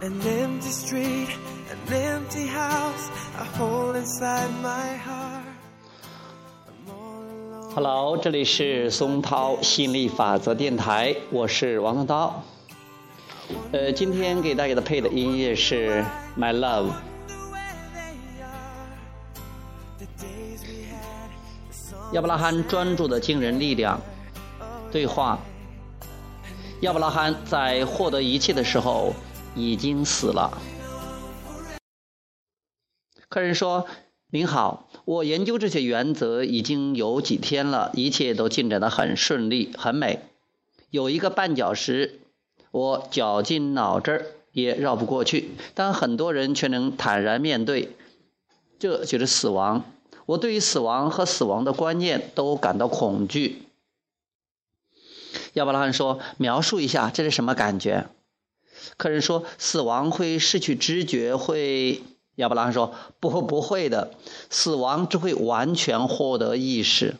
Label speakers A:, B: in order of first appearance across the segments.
A: An empty street, an empty house, a hole inside my heart. I'm all alone.
B: Hello，这里是松涛吸引力法则电台，我是王松涛。呃，今天给大家的配的音乐是《My Love》。
A: The way they are, the days we had, the songs
B: 亚伯拉罕专注的惊人力量。对话：亚伯拉罕在获得一切的时候已经死了。客人说：“您好，我研究这些原则已经有几天了，一切都进展得很顺利，很美。有一个绊脚石，我绞尽脑汁也绕不过去，但很多人却能坦然面对。这就是死亡。我对于死亡和死亡的观念都感到恐惧。”亚伯拉罕说：“描述一下这是什么感觉？”客人说：“死亡会失去知觉，会。”亚伯拉罕说：“不，不会的，死亡只会完全获得意识。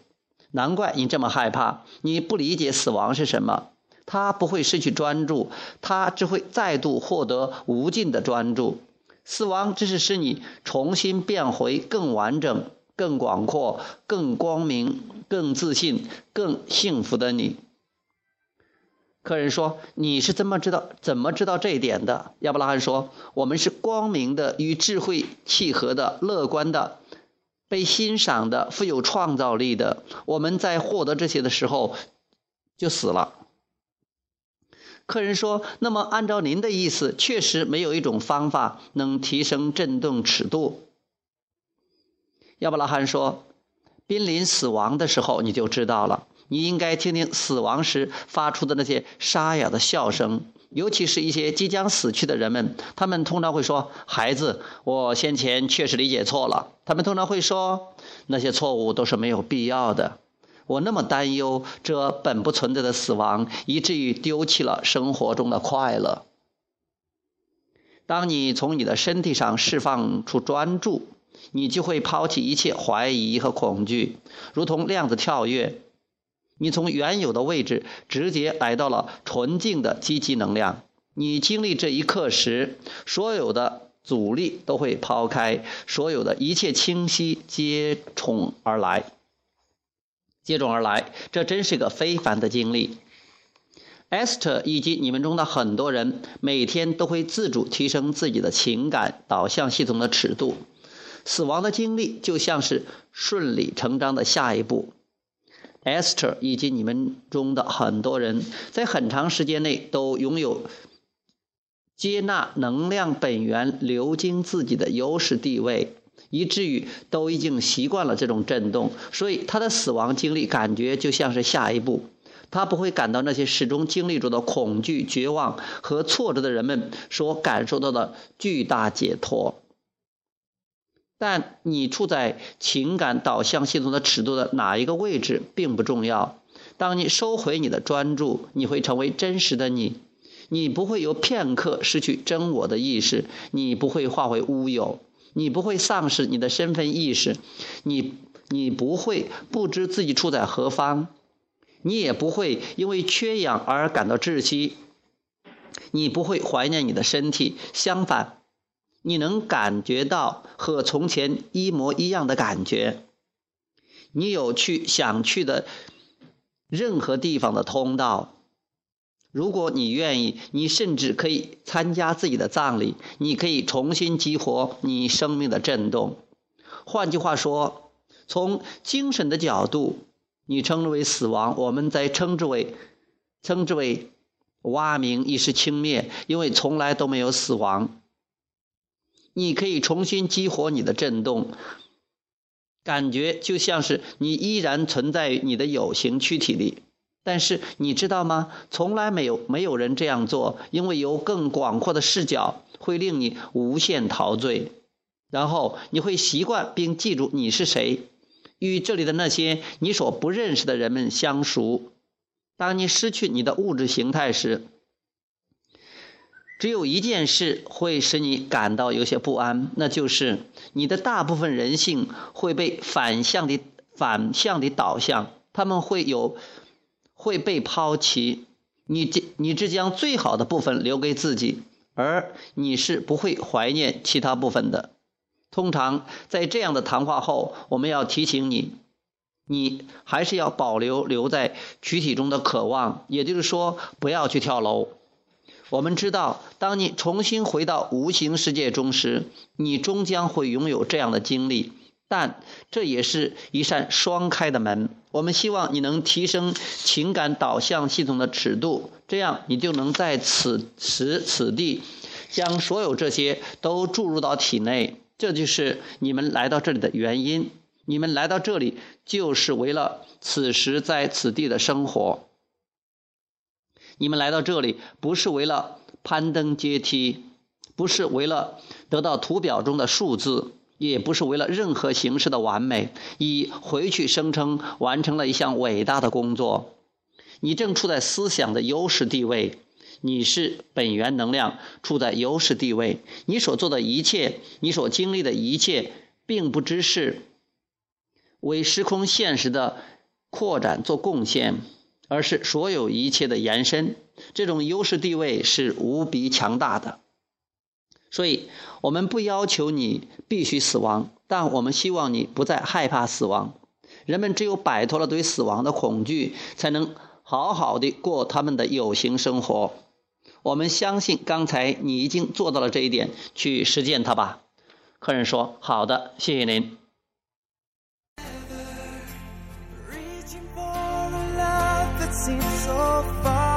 B: 难怪你这么害怕，你不理解死亡是什么。他不会失去专注，他只会再度获得无尽的专注。死亡只是使你重新变回更完整、更广阔、更光明、更自信、更幸福的你。”客人说：“你是怎么知道怎么知道这一点的？”亚伯拉罕说：“我们是光明的、与智慧契合的、乐观的、被欣赏的、富有创造力的。我们在获得这些的时候就死了。”客人说：“那么，按照您的意思，确实没有一种方法能提升振动尺度。”亚伯拉罕说：“濒临死亡的时候，你就知道了。”你应该听听死亡时发出的那些沙哑的笑声，尤其是一些即将死去的人们，他们通常会说：“孩子，我先前确实理解错了。”他们通常会说：“那些错误都是没有必要的。”我那么担忧这本不存在的死亡，以至于丢弃了生活中的快乐。当你从你的身体上释放出专注，你就会抛弃一切怀疑和恐惧，如同量子跳跃。你从原有的位置直接来到了纯净的积极能量。你经历这一刻时，所有的阻力都会抛开，所有的一切清晰接踵而来，接踵而来。这真是个非凡的经历。Esther 以及你们中的很多人，每天都会自主提升自己的情感导向系统的尺度。死亡的经历就像是顺理成章的下一步。Esther 以及你们中的很多人，在很长时间内都拥有接纳能量本源流经自己的优势地位，以至于都已经习惯了这种震动，所以他的死亡经历感觉就像是下一步。他不会感到那些始终经历着的恐惧、绝望和挫折的人们所感受到的巨大解脱。但你处在情感导向系统的尺度的哪一个位置并不重要。当你收回你的专注，你会成为真实的你。你不会有片刻失去真我的意识，你不会化为乌有，你不会丧失你的身份意识，你你不会不知自己处在何方，你也不会因为缺氧而感到窒息，你不会怀念你的身体，相反。你能感觉到和从前一模一样的感觉。你有去想去的任何地方的通道。如果你愿意，你甚至可以参加自己的葬礼。你可以重新激活你生命的震动。换句话说，从精神的角度，你称之为死亡，我们在称之为称之为蛙鸣一时轻灭，因为从来都没有死亡。你可以重新激活你的震动，感觉就像是你依然存在于你的有形躯体里。但是你知道吗？从来没有没有人这样做，因为有更广阔的视角会令你无限陶醉。然后你会习惯并记住你是谁，与这里的那些你所不认识的人们相熟。当你失去你的物质形态时，只有一件事会使你感到有些不安，那就是你的大部分人性会被反向的反向的导向，他们会有会被抛弃。你这你只将最好的部分留给自己，
A: 而你是不会怀念其他部分的。通常在这样的谈话后，我们要提醒你，你还是要保留留在躯体中的渴望，也就是说，不要去跳楼。我们知道，当你重新回到无形世界中时，你终将会拥有这样的经历。但这也是一扇双开的门。我们希望你能提升情感导向系统的尺度，这样你就能在此时此地将所有这些都注入到体内。这就是你们来到这里的原因。你们来到这里就是为了此时在此地的生活。你们来到这里不是为了攀登阶梯，不是为了得到图表中的数字。也不是为了任何形式的完美，以回去声称完成了一项伟大的工作。你正处在思想的优势地位，你是本源能量，处在优势地位。你所做的一切，你所经历的一切，并不只是为时空现实的扩展做贡献，而是所有一切的延伸。这种优势地位是无比强大的。所以，我们不要求你必须死亡，但我们希望你不再害怕死亡。人们只有摆脱了对死亡的恐惧，才能好好的过他们的有形生活。我们相信，刚才你已经做到了这一点，去实践它吧。客人说：“好的，谢谢您。” far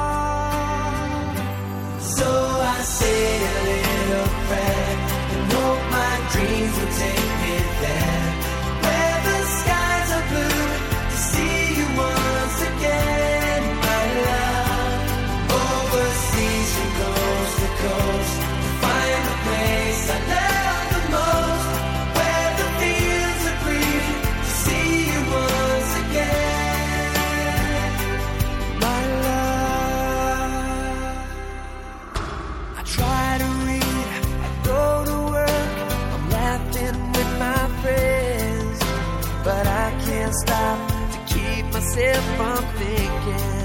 A: laughing with my friends, but I can't stop to keep myself from thinking.